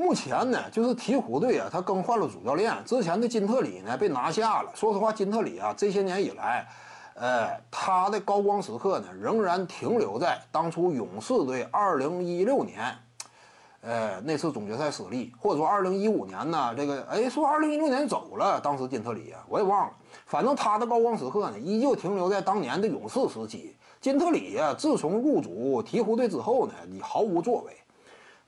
目前呢，就是鹈鹕队啊，他更换了主教练。之前的金特里呢被拿下了。说实话，金特里啊，这些年以来，呃，他的高光时刻呢仍然停留在当初勇士队2016年，呃，那次总决赛失利，或者说2015年呢，这个哎说2016年走了，当时金特里啊，我也忘了。反正他的高光时刻呢，依旧停留在当年的勇士时期。金特里啊，自从入主鹈鹕队之后呢，你毫无作为。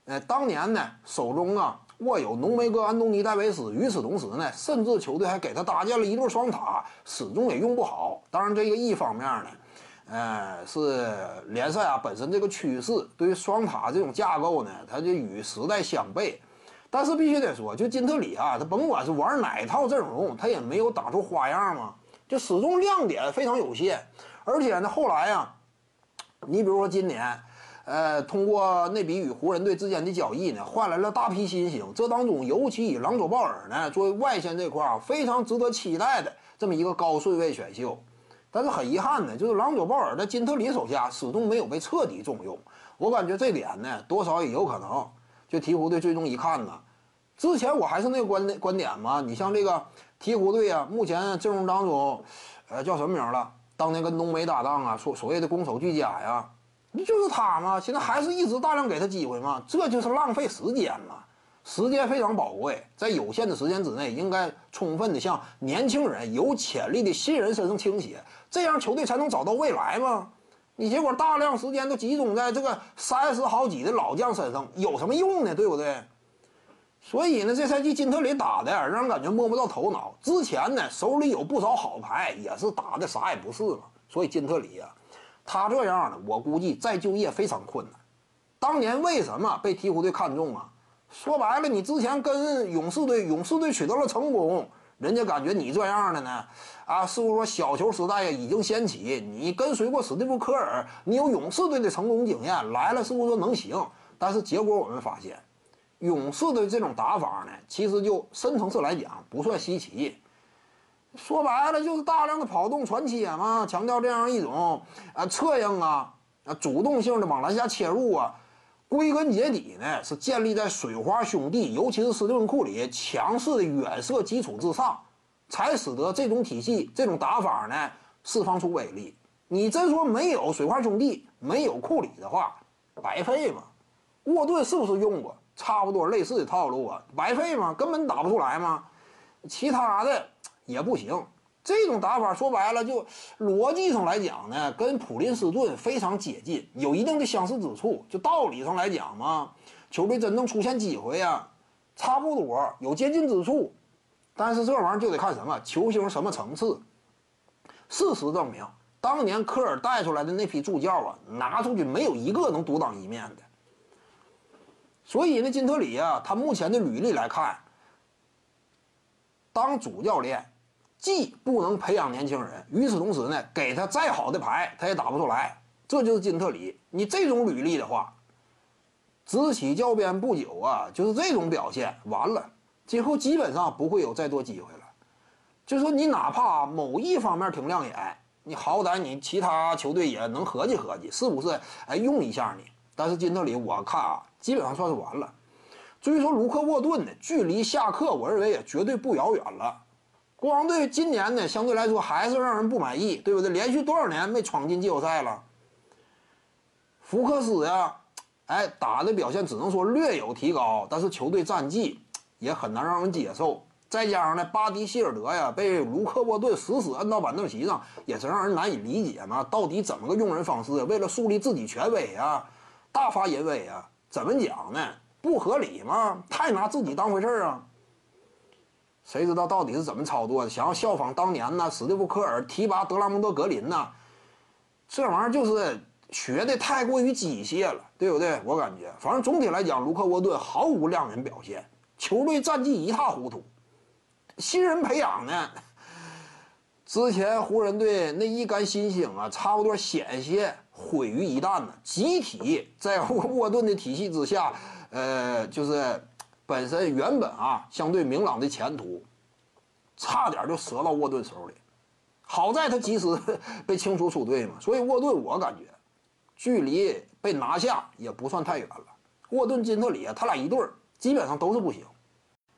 呃，当年呢，手中啊握有浓眉哥安东尼戴维斯，与此同时呢，甚至球队还给他搭建了一对双塔，始终也用不好。当然，这个一方面呢，呃，是联赛啊本身这个趋势，对于双塔这种架构呢，它就与时代相悖。但是必须得说，就金特里啊，他甭管是玩哪套阵容，他也没有打出花样嘛，就始终亮点非常有限。而且呢，后来啊，你比如说今年。呃，通过那笔与湖人队之间的交易呢，换来了大批新星。这当中，尤其以朗佐鲍尔呢作为外线这块啊，非常值得期待的这么一个高顺位选秀。但是很遗憾呢，就是朗佐鲍尔在金特里手下始终没有被彻底重用。我感觉这点呢，多少也有可能。就鹈鹕队最终一看呢，之前我还是那个观观点嘛，你像这个鹈鹕队啊，目前阵容当中，呃，叫什么名了？当年跟浓眉搭档啊，所所谓的攻守俱佳呀。你就是他吗？现在还是一直大量给他机会吗？这就是浪费时间嘛！时间非常宝贵，在有限的时间之内，应该充分的向年轻人、有潜力的新人身上倾斜，这样球队才能找到未来嘛！你结果大量时间都集中在这个三十好几的老将身上，有什么用呢？对不对？所以呢，这赛季金特里打的让人感觉摸不到头脑。之前呢，手里有不少好牌，也是打的啥也不是嘛。所以金特里呀。他这样的，我估计再就业非常困难。当年为什么被鹈鹕队看中啊？说白了，你之前跟勇士队，勇士队取得了成功，人家感觉你这样的呢，啊，是不是说小球时代呀已经掀起？你跟随过史蒂夫科尔，你有勇士队的成功经验，来了是不是说能行？但是结果我们发现，勇士的这种打法呢，其实就深层次来讲不算稀奇。说白了就是大量的跑动传切嘛，强调这样一种啊策应啊啊主动性的往篮下切入啊，归根结底呢是建立在水花兄弟，尤其是斯蒂芬库里强势的远射基础之上，才使得这种体系、这种打法呢释放出威力。你真说没有水花兄弟、没有库里的话，白费嘛？沃顿是不是用过差不多类似的套路啊？白费吗？根本打不出来吗？其他的。也不行，这种打法说白了就逻辑上来讲呢，跟普林斯顿非常接近，有一定的相似之处。就道理上来讲嘛，球队真正出现机会呀，差不多有接近之处。但是这玩意儿就得看什么球星什么层次。事实证明，当年科尔带出来的那批助教啊，拿出去没有一个能独当一面的。所以呢，金特里啊，他目前的履历来看，当主教练。既不能培养年轻人，与此同时呢，给他再好的牌，他也打不出来。这就是金特里，你这种履历的话，执起教鞭不久啊，就是这种表现，完了，今后基本上不会有再多机会了。就说你哪怕某一方面挺亮眼，你好歹你其他球队也能合计合计，是不是？哎，用一下你。但是金特里，我看啊，基本上算是完了。至于说卢克沃顿呢，距离下课，我认为也绝对不遥远了。国王队今年呢，相对来说还是让人不满意，对不对？连续多少年没闯进季后赛了？福克斯呀，哎，打的表现只能说略有提高，但是球队战绩也很难让人接受。再加上呢，巴迪希尔德呀，被卢克沃顿死死摁到板凳席上，也是让人难以理解嘛。到底怎么个用人方式？为了树立自己权威啊，大发淫威啊？怎么讲呢？不合理吗？太拿自己当回事儿啊！谁知道到底是怎么操作的？想要效仿当年呢，史蒂夫·科尔提拔德拉蒙德·格林呢？这玩意儿就是学的太过于机械了，对不对？我感觉，反正总体来讲，卢克·沃顿毫无亮眼表现，球队战绩一塌糊涂。新人培养呢？之前湖人队那一干新星啊，差不多险些毁于一旦呢，集体在沃顿的体系之下，呃，就是。本身原本啊相对明朗的前途，差点就折到沃顿手里。好在他及时 被清除出队嘛，所以沃顿我感觉，距离被拿下也不算太远了。沃顿金特里他俩一对儿，基本上都是不行。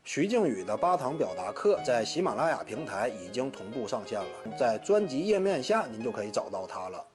徐静宇的八堂表达课在喜马拉雅平台已经同步上线了，在专辑页面下您就可以找到它了。